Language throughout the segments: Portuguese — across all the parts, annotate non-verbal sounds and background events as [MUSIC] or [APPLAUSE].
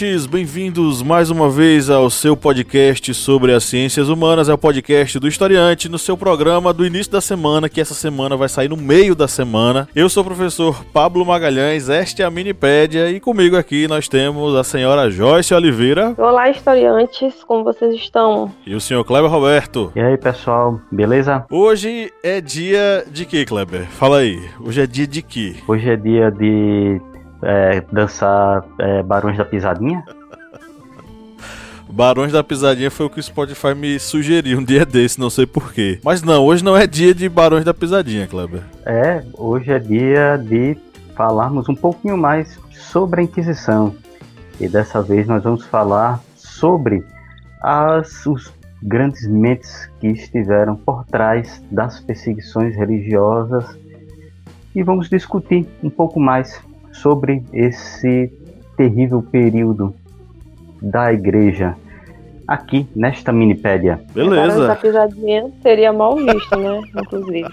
Ouvintes! Bem-vindos mais uma vez ao seu podcast sobre as ciências humanas. É o podcast do Historiante, no seu programa do início da semana, que essa semana vai sair no meio da semana. Eu sou o professor Pablo Magalhães, esta é a Minipédia, e comigo aqui nós temos a senhora Joyce Oliveira. Olá, historiantes, como vocês estão? E o senhor Kleber Roberto. E aí, pessoal, beleza? Hoje é dia de que, Kleber? Fala aí. Hoje é dia de que? Hoje é dia de é, dançar é, Barões da Pisadinha? Barões da Pisadinha foi o que o Spotify me sugeriu um dia desse, não sei porquê. Mas não, hoje não é dia de Barões da Pisadinha, Kleber. É, hoje é dia de falarmos um pouquinho mais sobre a Inquisição. E dessa vez nós vamos falar sobre as, os grandes mentes que estiveram por trás das perseguições religiosas e vamos discutir um pouco mais sobre esse terrível período da igreja aqui nesta minipédia. Beleza. Essa pisadinha seria mal visto, né? [LAUGHS] Inclusive.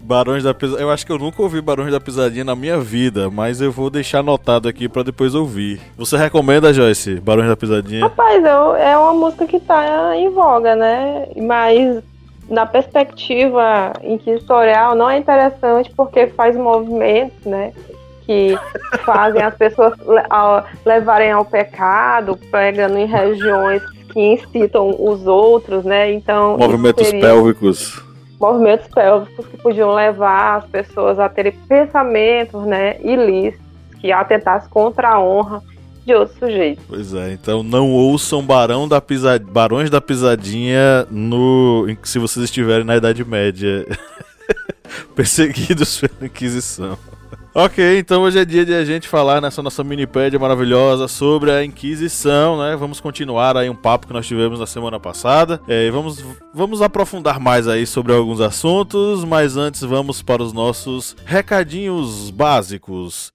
Barões da Pisadinha. Eu acho que eu nunca ouvi Barões da Pisadinha na minha vida, mas eu vou deixar anotado aqui para depois ouvir. Você recomenda, Joyce, Barões da Pisadinha? Rapaz, eu, é uma música que tá em voga, né? Mas na perspectiva inquisitorial não é interessante porque faz movimentos, né? Que [LAUGHS] fazem as pessoas levarem ao pecado, pegando em regiões que incitam os outros, né? Então. Movimentos pélvicos. Movimentos pélvicos que podiam levar as pessoas a terem pensamentos, né, ilícitos, que atentassem contra a honra de outro sujeito. Pois é, então não ouçam Barão da Pisa... Barões da Pisadinha no... se vocês estiverem na Idade Média. [LAUGHS] Perseguidos pela Inquisição. Ok, então hoje é dia de a gente falar nessa nossa minipédia maravilhosa sobre a Inquisição, né? Vamos continuar aí um papo que nós tivemos na semana passada. É, vamos, vamos aprofundar mais aí sobre alguns assuntos, mas antes vamos para os nossos recadinhos básicos.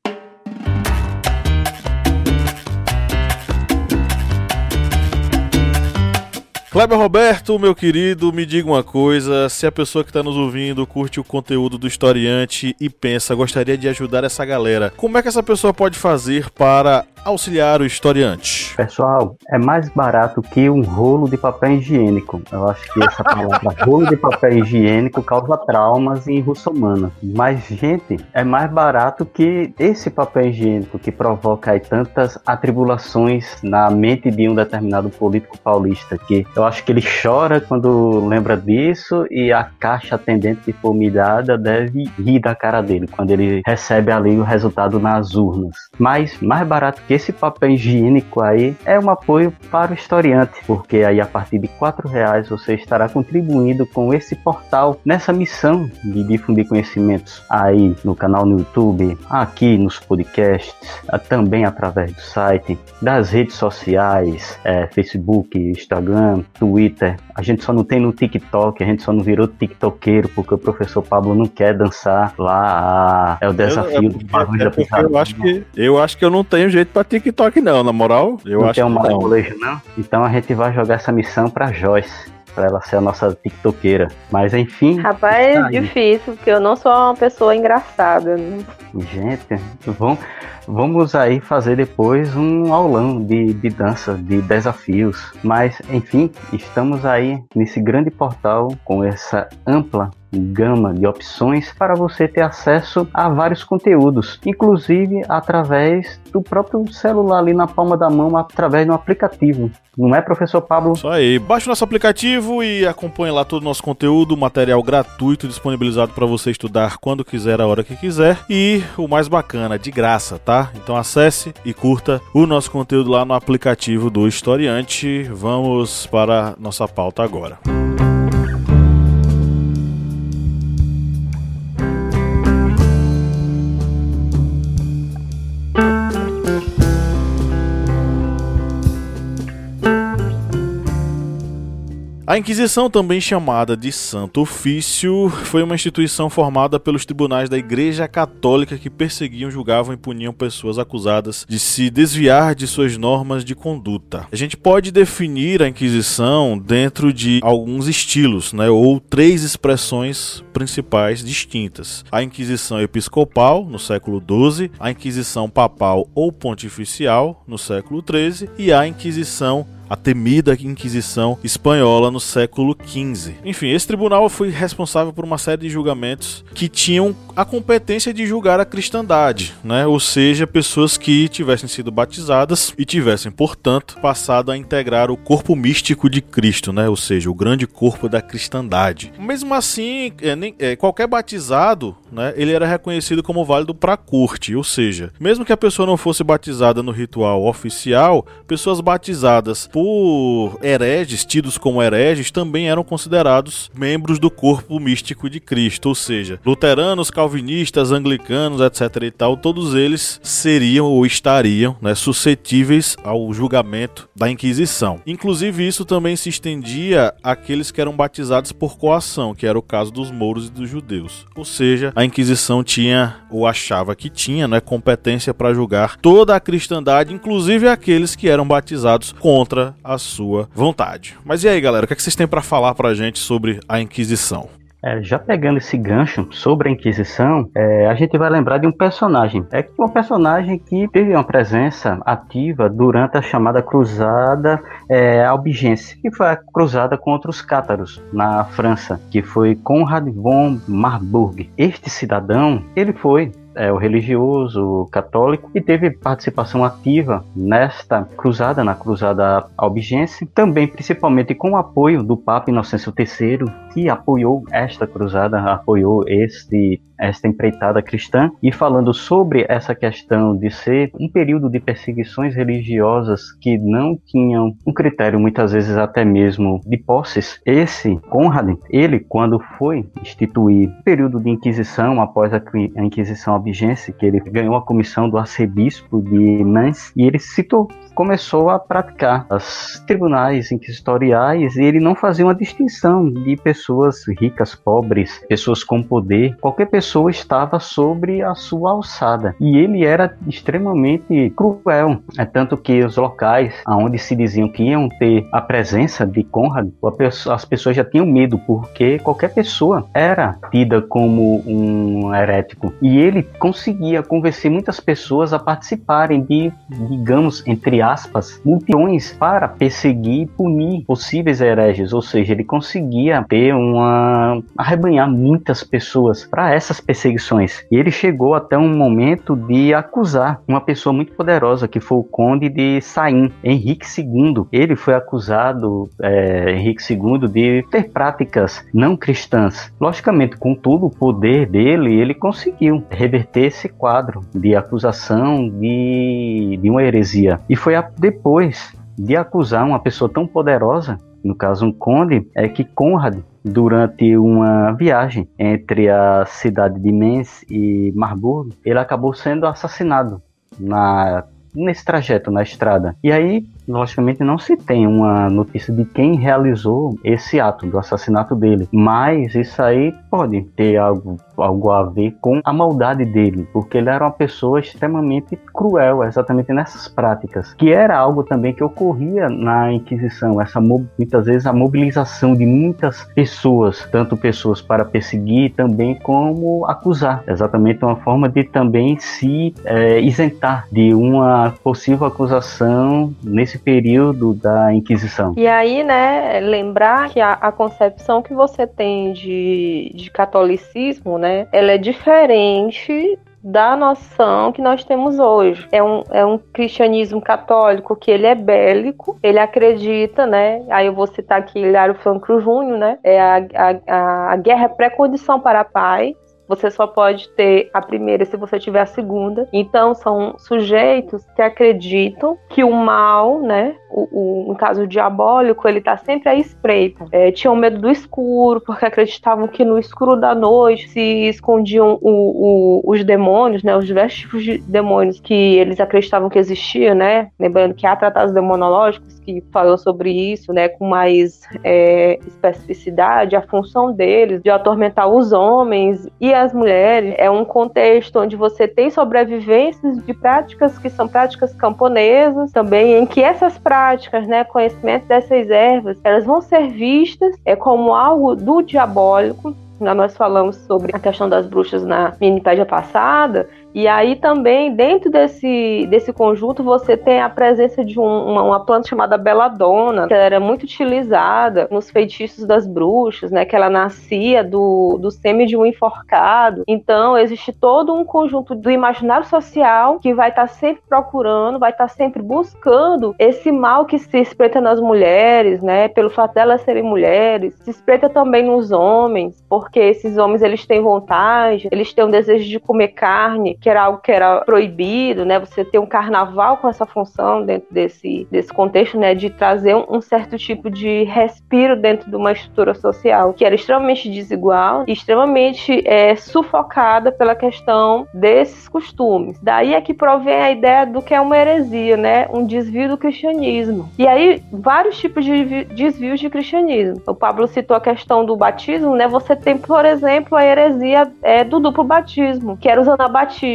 Kleber Roberto, meu querido, me diga uma coisa: se a pessoa que está nos ouvindo curte o conteúdo do historiante e pensa, gostaria de ajudar essa galera, como é que essa pessoa pode fazer para auxiliar o historiante? Pessoal, é mais barato que um rolo de papel higiênico. Eu acho que essa palavra [LAUGHS] rolo de papel higiênico causa traumas em russomana. Mas, gente, é mais barato que esse papel higiênico que provoca aí tantas atribulações na mente de um determinado político paulista que eu acho que ele chora quando lembra disso e a caixa atendente de formidada deve rir da cara dele quando ele recebe ali o resultado nas urnas. Mas mais barato que esse papel higiênico aí é um apoio para o historiante, porque aí a partir de quatro reais você estará contribuindo com esse portal nessa missão de difundir conhecimentos aí no canal no YouTube, aqui nos podcasts, também através do site, das redes sociais, é, Facebook, Instagram, Twitter. A gente só não tem no TikTok, a gente só não virou TikTokeiro porque o professor Pablo não quer dançar lá. É o desafio eu, do barulho da eu acho que Eu acho que eu não tenho jeito para TikTok, não, na moral. Eu não acho tem um que não. não. Então a gente vai jogar essa missão pra Joyce. Pra ela ser a nossa tiktokeira. Mas enfim. Rapaz, é difícil, porque eu não sou uma pessoa engraçada. Né? Gente, vamos, vamos aí fazer depois um aulão de, de dança, de desafios. Mas, enfim, estamos aí nesse grande portal com essa ampla gama de opções para você ter acesso a vários conteúdos, inclusive através do próprio celular ali na palma da mão, através um aplicativo. Não é, professor Pablo? Isso aí. Baixe o nosso aplicativo e acompanhe lá todo o nosso conteúdo, material gratuito disponibilizado para você estudar quando quiser, a hora que quiser. E o mais bacana, de graça, tá? Então acesse e curta o nosso conteúdo lá no aplicativo do Historiante. Vamos para nossa pauta agora. A Inquisição, também chamada de Santo Ofício, foi uma instituição formada pelos tribunais da Igreja Católica que perseguiam, julgavam e puniam pessoas acusadas de se desviar de suas normas de conduta. A gente pode definir a Inquisição dentro de alguns estilos, né, ou três expressões principais distintas: a Inquisição Episcopal no século XII, a Inquisição Papal ou Pontificial no século XIII e a Inquisição a temida Inquisição espanhola no século XV. Enfim, esse tribunal foi responsável por uma série de julgamentos que tinham a competência de julgar a cristandade, né? ou seja, pessoas que tivessem sido batizadas e tivessem, portanto, passado a integrar o corpo místico de Cristo, né? ou seja, o grande corpo da cristandade. Mesmo assim, é, nem, é, qualquer batizado, né, ele era reconhecido como válido para a corte, ou seja, mesmo que a pessoa não fosse batizada no ritual oficial, pessoas batizadas por hereges, tidos como hereges, também eram considerados membros do corpo místico de Cristo, ou seja, luteranos, calvinistas, anglicanos, etc e tal, todos eles seriam ou estariam né, suscetíveis ao julgamento da Inquisição. Inclusive, isso também se estendia àqueles que eram batizados por coação, que era o caso dos mouros e dos judeus. Ou seja, a Inquisição tinha, ou achava que tinha, né, competência para julgar toda a cristandade, inclusive aqueles que eram batizados contra a sua vontade. Mas e aí, galera, o que, é que vocês têm para falar pra gente sobre a Inquisição? É, já pegando esse gancho sobre a Inquisição, é, a gente vai lembrar de um personagem. É um personagem que teve uma presença ativa durante a chamada Cruzada é, Albigense, que foi a cruzada contra os cátaros na França, que foi Conrad von Marburg. Este cidadão, ele foi é, o religioso católico e teve participação ativa nesta cruzada, na cruzada albigense, também principalmente com o apoio do Papa Inocêncio III, que apoiou esta cruzada, apoiou este esta empreitada cristã e falando sobre essa questão de ser um período de perseguições religiosas que não tinham um critério muitas vezes até mesmo de posses. Esse Conrad, ele quando foi instituir período de inquisição após a Inquisição Albigense, que ele ganhou a comissão do arcebispo de Nantes e ele citou começou a praticar os tribunais inquisitoriais e ele não fazia uma distinção de pessoas ricas, pobres, pessoas com poder. Qualquer pessoa estava sobre a sua alçada e ele era extremamente cruel. É tanto que os locais aonde se diziam que iam ter a presença de Conrad, as pessoas já tinham medo porque qualquer pessoa era tida como um herético e ele conseguia convencer muitas pessoas a participarem de, digamos, entre aspas, multidões para perseguir e punir possíveis hereges, ou seja, ele conseguia ter uma arrebanhar muitas pessoas para essas perseguições. E ele chegou até um momento de acusar uma pessoa muito poderosa que foi o conde de Saim, Henrique II. Ele foi acusado, é, Henrique II, de ter práticas não cristãs. Logicamente, com todo o poder dele, ele conseguiu reverter esse quadro de acusação de, de uma heresia. E foi foi a, depois de acusar uma pessoa tão poderosa, no caso um conde, é que Conrad, durante uma viagem entre a cidade de Mens e Marburg, ele acabou sendo assassinado na nesse trajeto na estrada. E aí logicamente não se tem uma notícia de quem realizou esse ato do assassinato dele, mas isso aí pode ter algo, algo a ver com a maldade dele, porque ele era uma pessoa extremamente cruel, exatamente nessas práticas, que era algo também que ocorria na Inquisição, essa muitas vezes a mobilização de muitas pessoas, tanto pessoas para perseguir também como acusar, exatamente uma forma de também se é, isentar de uma possível acusação nesse esse período da Inquisição. E aí, né, lembrar que a, a concepção que você tem de, de catolicismo, né, ela é diferente da noção que nós temos hoje. É um, é um cristianismo católico que ele é bélico, ele acredita, né? Aí eu vou citar aqui Hilário Franco Júnior, né? É a, a, a guerra é pré-condição para a paz, você só pode ter a primeira se você tiver a segunda. Então, são sujeitos que acreditam que o mal, né, o, o, no caso diabólico, ele tá sempre à espreita. É, tinham medo do escuro, porque acreditavam que no escuro da noite se escondiam o, o, os demônios, né, os diversos tipos de demônios que eles acreditavam que existiam, né, lembrando que há tratados demonológicos que falou sobre isso, né, com mais é, especificidade, a função deles de atormentar os homens e as mulheres. É um contexto onde você tem sobrevivências de práticas que são práticas camponesas, também em que essas práticas, né, conhecimento dessas ervas, elas vão ser vistas é, como algo do diabólico. Nós falamos sobre a questão das bruxas na minipédia passada, e aí também, dentro desse, desse conjunto, você tem a presença de um, uma, uma, planta chamada beladona, que era muito utilizada nos feitiços das bruxas, né? Que ela nascia do, do sêmen de um enforcado. Então, existe todo um conjunto do imaginário social que vai estar tá sempre procurando, vai estar tá sempre buscando esse mal que se espreita nas mulheres, né? Pelo fato delas serem mulheres, se espreita também nos homens, porque esses homens eles têm vontade, eles têm um desejo de comer carne, que era algo que era proibido, né? Você ter um carnaval com essa função dentro desse, desse contexto, né? De trazer um, um certo tipo de respiro dentro de uma estrutura social que era extremamente desigual extremamente é, sufocada pela questão desses costumes. Daí é que provém a ideia do que é uma heresia, né? Um desvio do cristianismo. E aí, vários tipos de desvios de cristianismo. O Pablo citou a questão do batismo, né? Você tem, por exemplo, a heresia é, do duplo batismo, que era os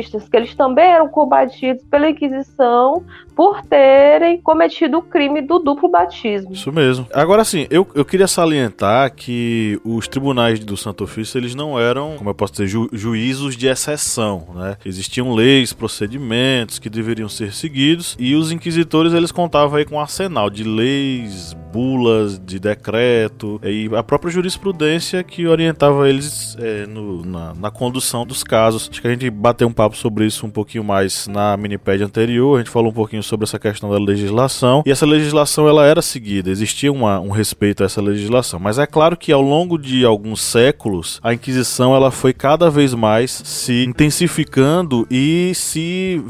que eles também eram combatidos pela Inquisição por terem cometido o crime do duplo batismo. Isso mesmo. Agora sim, eu, eu queria salientar que os tribunais do Santo Ofício, eles não eram, como eu posso dizer, ju juízos de exceção, né? Existiam leis, procedimentos que deveriam ser seguidos e os inquisitores, eles contavam aí com um arsenal de leis, bulas, de decreto e a própria jurisprudência que orientava eles é, no, na, na condução dos casos. Acho que a gente bateu um papo sobre isso um pouquinho mais na minipédia anterior, a gente falou um pouquinho sobre essa questão da legislação, e essa legislação ela era seguida, existia uma, um respeito a essa legislação, mas é claro que ao longo de alguns séculos, a Inquisição ela foi cada vez mais se intensificando e se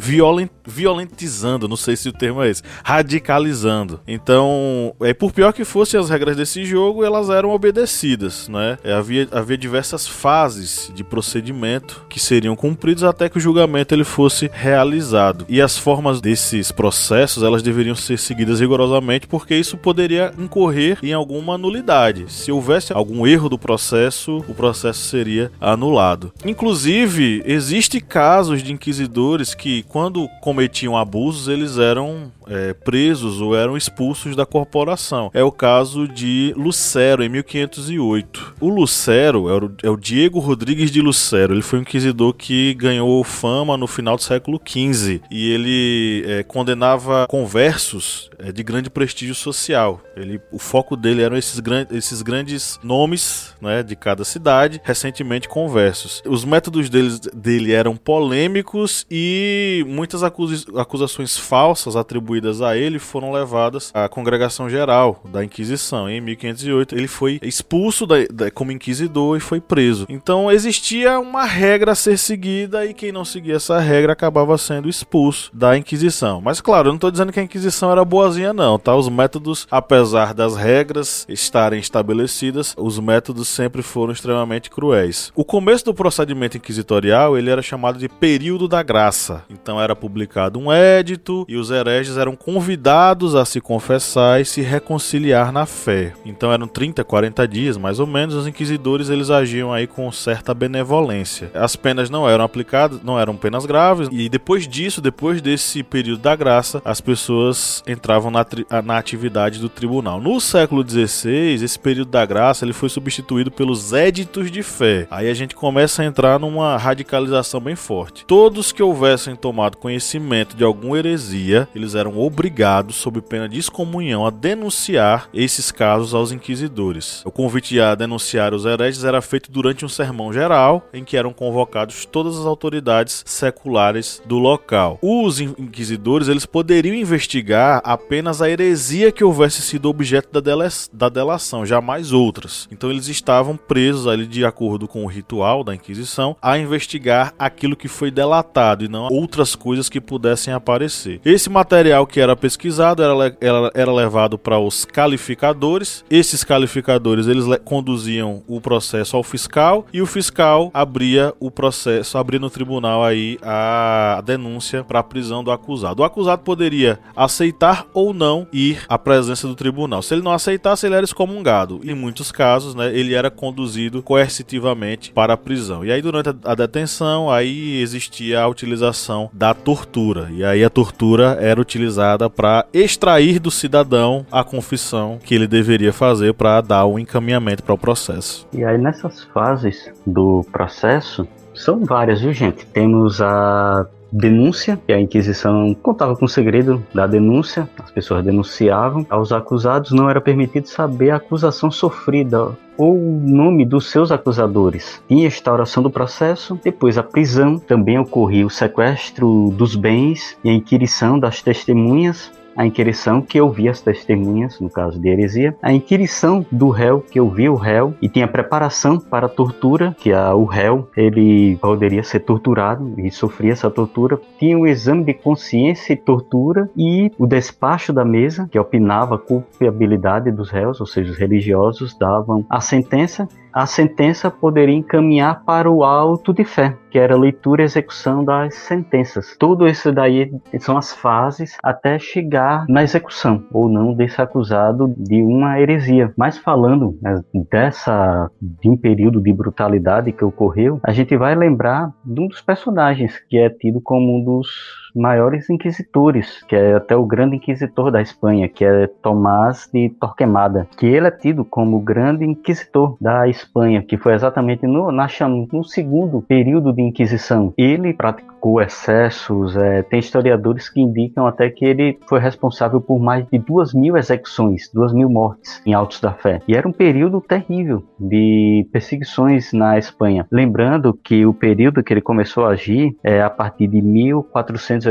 violentizando, não sei se o termo é esse, radicalizando. Então, é por pior que fossem as regras desse jogo, elas eram obedecidas, né? É, havia, havia diversas fases de procedimento que seriam cumpridos até que o julgamento ele fosse realizado. E as formas desses processos, elas deveriam ser seguidas rigorosamente, porque isso poderia incorrer em alguma nulidade. Se houvesse algum erro do processo, o processo seria anulado. Inclusive, existe casos de inquisidores que quando cometiam abusos, eles eram é, presos ou eram expulsos da corporação. É o caso de Lucero, em 1508. O Lucero é o, é o Diego Rodrigues de Lucero. Ele foi um inquisidor que ganhou fama no final do século XV e ele é, condenava conversos é, de grande prestígio social. Ele, o foco dele eram esses, gran esses grandes nomes né, de cada cidade, recentemente conversos. Os métodos deles, dele eram polêmicos e muitas acusações falsas atribuídas a ele foram levadas à congregação geral da Inquisição. Em 1508 ele foi expulso da, da, como inquisidor e foi preso. Então existia uma regra a ser seguida e quem não seguia essa regra acabava sendo expulso da Inquisição. Mas claro, eu não estou dizendo que a Inquisição era boazinha não, tá? Os métodos, apesar das regras estarem estabelecidas, os métodos sempre foram extremamente cruéis. O começo do procedimento inquisitorial, ele era chamado de período da graça. Então era publicado um édito e os hereges eram convidados a se confessar e se reconciliar na fé. Então eram 30, 40 dias, mais ou menos, os inquisidores eles agiam aí com certa benevolência. As penas não eram aplicadas, não eram penas graves e depois disso, depois desse período da graça, as pessoas entravam na, na atividade do tribunal. No século XVI, esse período da graça ele foi substituído pelos éditos de fé. Aí a gente começa a entrar numa radicalização bem forte. Todos que houvessem tomado conhecimento de alguma heresia, eles eram obrigados, sob pena de excomunhão, a denunciar esses casos aos inquisidores. O convite a denunciar os hereges era feito durante um sermão geral, em que eram convocados todas as autoridades seculares do local. Os inquisidores eles poderiam investigar apenas a heresia que houvesse sido objeto da, dela da delação, jamais outras. Então eles estavam presos ali de acordo com o ritual da Inquisição a investigar aquilo que foi delatado e não outras coisas que pudessem aparecer. Esse material que era pesquisado era, era, era levado para os calificadores. Esses calificadores eles conduziam o processo ao fiscal e o fiscal abria o processo, abria no tribunal aí a denúncia para a prisão do acusado. O acusado poderia aceitar ou não ir à presença do tribunal. Se ele não aceitasse, ele era excomungado. Em muitos casos, né, ele era conduzido coercitivamente para a prisão. E aí durante a detenção, aí existia a utilização da tortura. E aí a tortura era utilizada para extrair do cidadão a confissão que ele deveria fazer para dar o um encaminhamento para o processo. E aí nessas fases do processo, são várias, viu, gente? Temos a denúncia, que a Inquisição contava com o segredo da denúncia, as pessoas denunciavam. Aos acusados não era permitido saber a acusação sofrida ou o nome dos seus acusadores. A instauração do processo, depois a prisão, também ocorria o sequestro dos bens e a inquirição das testemunhas, a inquirição que ouvia as testemunhas, no caso de heresia, a inquirição do réu que ouvia o réu e tinha preparação para a tortura, que a, o réu ele poderia ser torturado e sofria essa tortura, tinha o exame de consciência e tortura e o despacho da mesa, que opinava a culpabilidade dos réus, ou seja, os religiosos davam a sentença a sentença poderia encaminhar para o auto de fé, que era a leitura e execução das sentenças. Tudo isso daí são as fases até chegar na execução ou não desse acusado de uma heresia. Mas falando né, dessa de um período de brutalidade que ocorreu, a gente vai lembrar de um dos personagens que é tido como um dos maiores inquisitores, que é até o grande inquisitor da Espanha, que é Tomás de Torquemada, que ele é tido como o grande inquisitor da Espanha, que foi exatamente no, na, no segundo período de Inquisição. Ele praticou excessos, é, tem historiadores que indicam até que ele foi responsável por mais de duas mil execuções, duas mil mortes em Altos da Fé. E era um período terrível de perseguições na Espanha. Lembrando que o período que ele começou a agir é a partir de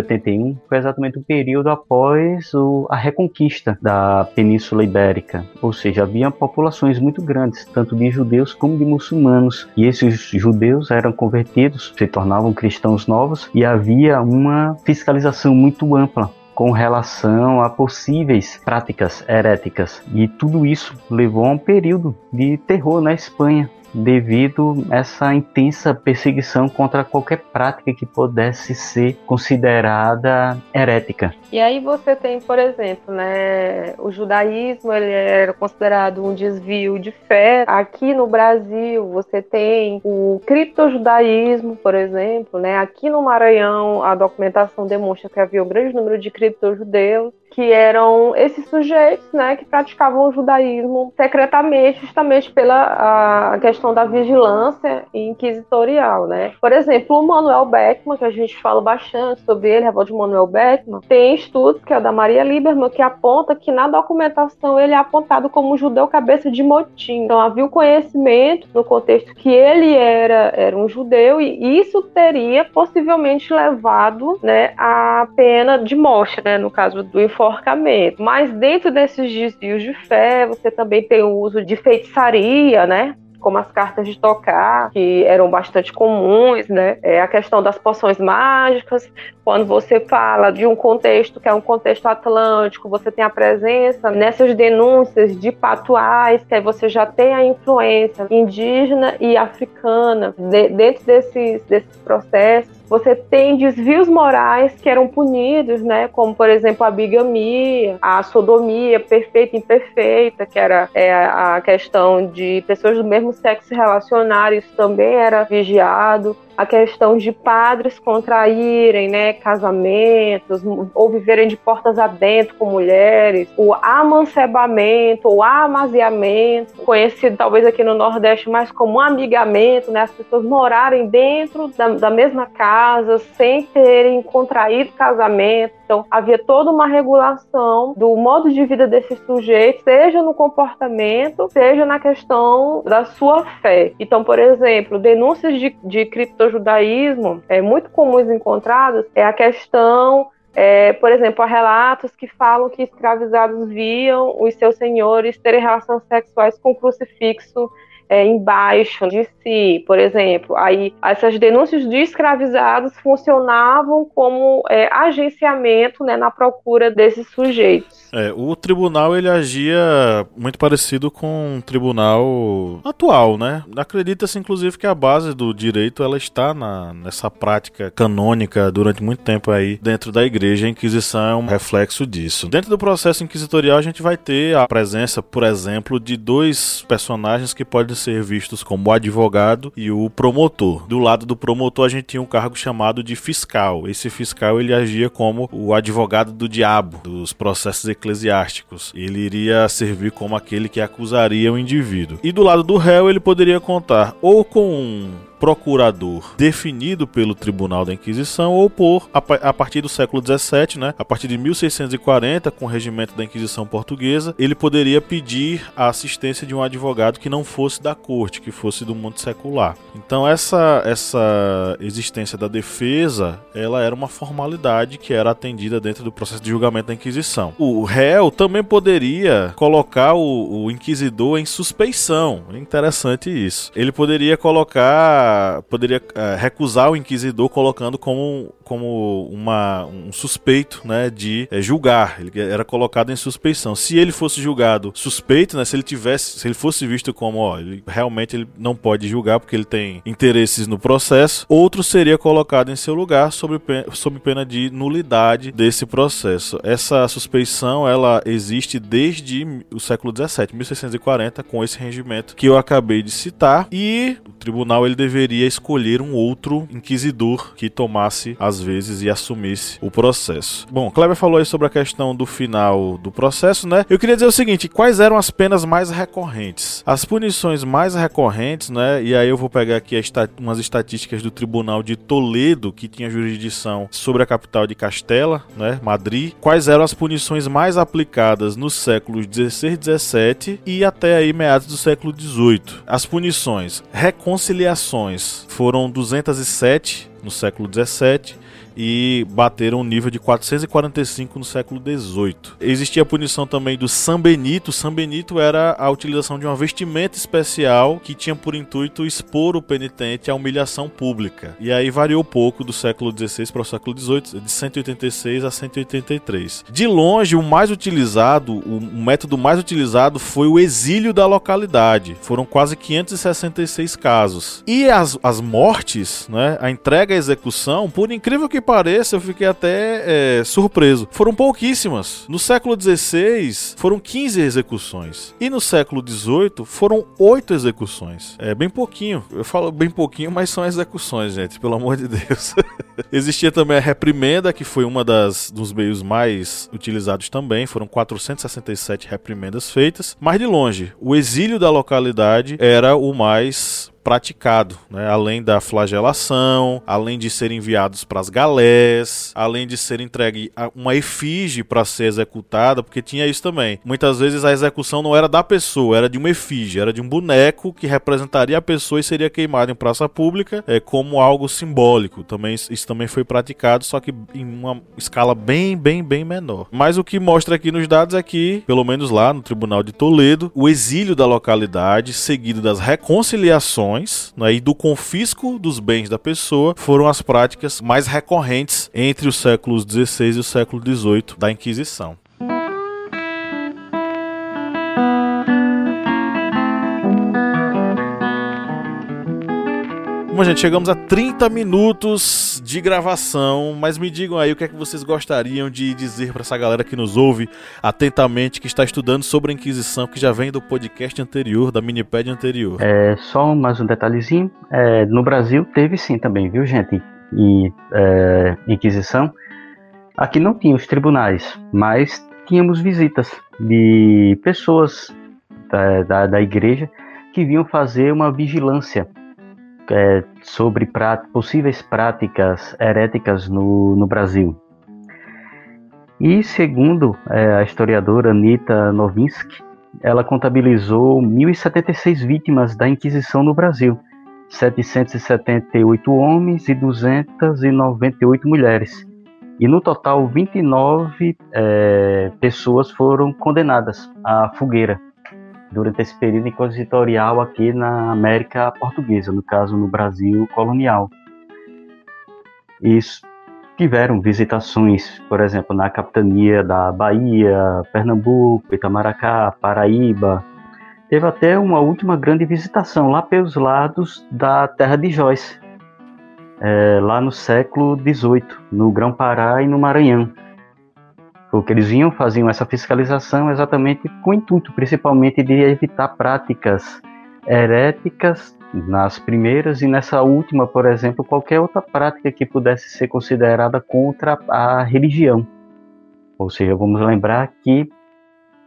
1481, foi exatamente o período após o, a reconquista da Península Ibérica. Ou seja, havia populações muito grandes, tanto de judeus como de muçulmanos. E esses judeus eram convertidos, se tornavam cristãos novos e havia uma fiscalização muito ampla com relação a possíveis práticas heréticas. E tudo isso levou a um período de terror na Espanha, devido a essa intensa perseguição contra qualquer prática que pudesse ser considerada herética. E aí você tem, por exemplo, né, o judaísmo ele era considerado um desvio de fé. Aqui no Brasil você tem o criptojudaísmo, por exemplo, né? Aqui no Maranhão a documentação demonstra que havia um grande número de criptojudeus que eram esses sujeitos, né, que praticavam o judaísmo secretamente, justamente pela a questão da vigilância inquisitorial, né. Por exemplo, o Manuel Beckman, que a gente fala bastante sobre ele, a voz de Manuel Beckman, tem estudos, que é da Maria Lieberman, que aponta que na documentação ele é apontado como um judeu cabeça de motim. Então havia o conhecimento no contexto que ele era, era um judeu e isso teria possivelmente levado, né, à pena de morte, né, no caso do informe enforcamento. Mas dentro desses desvios de fé, você também tem o uso de feitiçaria, né? como as cartas de tocar, que eram bastante comuns, né? É a questão das poções mágicas. Quando você fala de um contexto que é um contexto atlântico, você tem a presença nessas denúncias de patuais, que aí você já tem a influência indígena e africana de, dentro desses, desses processos. Você tem desvios morais que eram punidos, né? Como, por exemplo, a bigamia, a sodomia perfeita e imperfeita, que era é, a questão de pessoas do mesmo sexo se relacionarem, isso também era vigiado a questão de padres contraírem né, casamentos ou viverem de portas adentro com mulheres, o amancebamento ou amaziamento, conhecido talvez aqui no Nordeste mais como amigamento, né, as pessoas morarem dentro da, da mesma casa sem terem contraído casamento. Então, havia toda uma regulação do modo de vida desses sujeitos, seja no comportamento, seja na questão da sua fé. Então, por exemplo, denúncias de, de cripto judaísmo é, muito comuns encontrados é a questão é, por exemplo, há relatos que falam que escravizados viam os seus senhores terem relações sexuais com crucifixo é, embaixo de si, por exemplo. Aí essas denúncias de escravizados funcionavam como é, agenciamento né, na procura desses sujeitos. É, o tribunal ele agia muito parecido com o tribunal atual, né? Acredita-se inclusive que a base do direito ela está na, nessa prática canônica durante muito tempo aí dentro da igreja. A Inquisição é um reflexo disso. Dentro do processo inquisitorial a gente vai ter a presença, por exemplo, de dois personagens que podem ser vistos como o advogado e o promotor. Do lado do promotor a gente tinha um cargo chamado de fiscal. Esse fiscal ele agia como o advogado do diabo dos processos eclesiásticos. Ele iria servir como aquele que acusaria o indivíduo. E do lado do réu, ele poderia contar ou com um procurador definido pelo Tribunal da Inquisição ou por a, partir do século XVII, né, a partir de 1640, com o regimento da Inquisição Portuguesa, ele poderia pedir a assistência de um advogado que não fosse da corte, que fosse do mundo secular. Então essa essa existência da defesa, ela era uma formalidade que era atendida dentro do processo de julgamento da Inquisição. O réu também poderia colocar o, o inquisidor em suspeição. É interessante isso. Ele poderia colocar poderia uh, recusar o inquisidor colocando como, como uma, um suspeito né, de é, julgar. Ele era colocado em suspeição. Se ele fosse julgado suspeito, né, se ele tivesse, se ele fosse visto como ó, ele, realmente ele não pode julgar porque ele tem interesses no processo, outro seria colocado em seu lugar sob pena, sob pena de nulidade desse processo. Essa suspeição ela existe desde o século 17, 1640, com esse regimento que eu acabei de citar, e o tribunal ele deveria deveria escolher um outro inquisidor que tomasse, às vezes, e assumisse o processo. Bom, Kleber falou aí sobre a questão do final do processo, né? Eu queria dizer o seguinte: quais eram as penas mais recorrentes? As punições mais recorrentes, né? E aí eu vou pegar aqui umas estatísticas do Tribunal de Toledo, que tinha jurisdição sobre a capital de Castela, né? Madrid. Quais eram as punições mais aplicadas nos séculos 16 e 17 e até aí meados do século 18? As punições, reconciliações foram 207 no século 17 e bateram um nível de 445 no século XVIII. Existia a punição também do San Benito. San Benito era a utilização de uma vestimenta especial que tinha por intuito expor o penitente à humilhação pública. E aí variou pouco do século XVI para o século XVIII, de 186 a 183. De longe, o mais utilizado, o método mais utilizado foi o exílio da localidade. Foram quase 566 casos. E as, as mortes, né, a entrega à execução, por incrível que pareça, eu fiquei até é, surpreso. Foram pouquíssimas. No século XVI, foram 15 execuções. E no século XVIII, foram 8 execuções. É bem pouquinho. Eu falo bem pouquinho, mas são execuções, gente, pelo amor de Deus. [LAUGHS] Existia também a reprimenda, que foi uma das dos meios mais utilizados também. Foram 467 reprimendas feitas. Mas de longe, o exílio da localidade era o mais praticado, né? além da flagelação, além de serem enviados para as galés, além de ser entregue uma efígie para ser executada, porque tinha isso também. Muitas vezes a execução não era da pessoa, era de uma efígie, era de um boneco que representaria a pessoa e seria queimado em praça pública é, como algo simbólico. Também isso também foi praticado, só que em uma escala bem, bem, bem menor. Mas o que mostra aqui nos dados é que, pelo menos lá no Tribunal de Toledo, o exílio da localidade, seguido das reconciliações né, e do confisco dos bens da pessoa foram as práticas mais recorrentes entre os séculos XVI e o século XVIII da Inquisição. Bom, gente, chegamos a 30 minutos de gravação, mas me digam aí o que é que vocês gostariam de dizer para essa galera que nos ouve atentamente, que está estudando sobre a Inquisição, que já vem do podcast anterior, da minipédia anterior. É, só mais um detalhezinho, é, no Brasil teve sim também, viu, gente? E é, Inquisição. Aqui não tinha os tribunais, mas tínhamos visitas de pessoas da, da, da igreja que vinham fazer uma vigilância é, sobre possíveis práticas heréticas no, no Brasil. E segundo é, a historiadora Anita Novinsky, ela contabilizou 1.076 vítimas da Inquisição no Brasil, 778 homens e 298 mulheres. E no total, 29 é, pessoas foram condenadas à fogueira durante esse período inquisitorial aqui na América Portuguesa, no caso no Brasil colonial. Isso tiveram visitações, por exemplo, na capitania da Bahia, Pernambuco, Itamaracá, Paraíba. Teve até uma última grande visitação lá pelos lados da terra de Joyce, é, lá no século XVIII, no Grão-Pará e no Maranhão. Porque eles vinham, faziam essa fiscalização exatamente com o intuito, principalmente, de evitar práticas heréticas nas primeiras e nessa última, por exemplo, qualquer outra prática que pudesse ser considerada contra a religião. Ou seja, vamos lembrar que,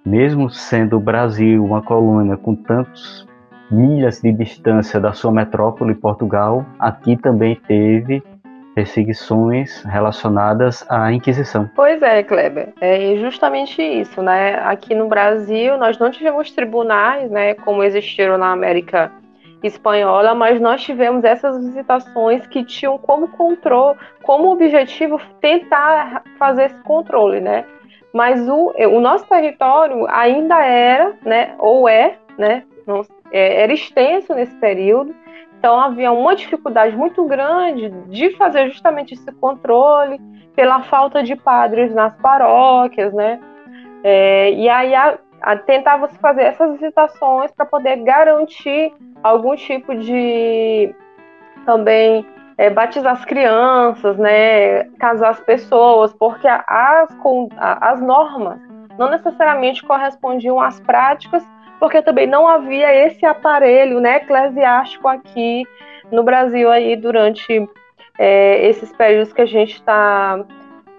mesmo sendo o Brasil uma colônia com tantos milhas de distância da sua metrópole, Portugal, aqui também teve perseguições relacionadas à Inquisição. Pois é, Kleber, é justamente isso, né? Aqui no Brasil nós não tivemos tribunais, né, como existiram na América espanhola, mas nós tivemos essas visitações que tinham como controle, como objetivo tentar fazer esse controle, né? Mas o, o nosso território ainda era, né, ou é, né, não, é, era extenso nesse período, então havia uma dificuldade muito grande de fazer justamente esse controle pela falta de padres nas paróquias, né? É, e aí tentava-se fazer essas visitações para poder garantir algum tipo de também é, batizar as crianças, né, casar as pessoas, porque as, as normas não necessariamente correspondiam às práticas porque também não havia esse aparelho né, eclesiástico aqui no Brasil aí durante é, esses períodos que a gente está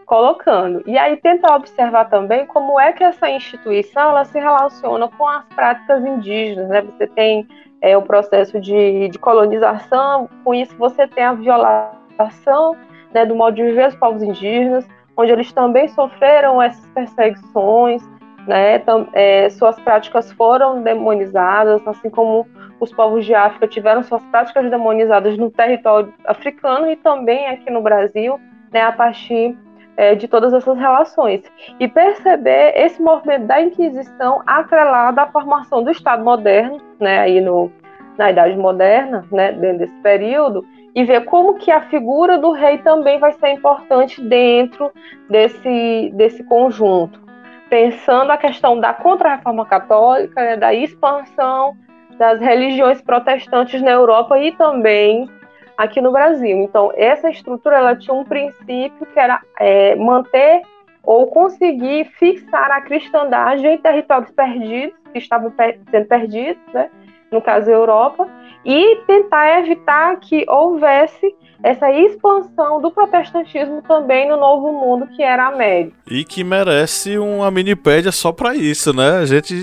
colocando. E aí tentar observar também como é que essa instituição ela se relaciona com as práticas indígenas. Né? Você tem é, o processo de, de colonização, com isso você tem a violação né, do modo de viver dos povos indígenas, onde eles também sofreram essas perseguições, né? É, suas práticas foram demonizadas, assim como os povos de África tiveram suas práticas demonizadas no território africano e também aqui no Brasil, né, a partir é, de todas essas relações. E perceber esse movimento da Inquisição atrelado à formação do Estado moderno, né, aí no, na Idade Moderna, né, dentro desse período, e ver como que a figura do rei também vai ser importante dentro desse, desse conjunto pensando a questão da contra-reforma católica, né, da expansão das religiões protestantes na Europa e também aqui no Brasil. Então, essa estrutura ela tinha um princípio que era é, manter ou conseguir fixar a cristandade em territórios perdidos, que estavam sendo perdidos, né, no caso a Europa, e tentar evitar que houvesse essa expansão do protestantismo também no novo mundo que era a América. E que merece uma minipédia só para isso, né? A gente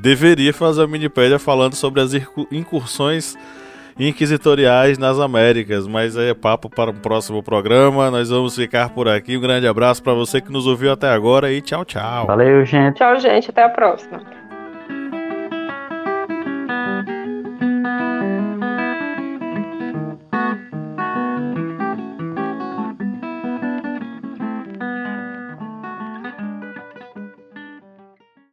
deveria fazer uma minipédia falando sobre as incursões inquisitoriais nas Américas, mas é papo para um próximo programa. Nós vamos ficar por aqui. Um grande abraço para você que nos ouviu até agora e tchau, tchau. Valeu, gente. Tchau, gente. Até a próxima.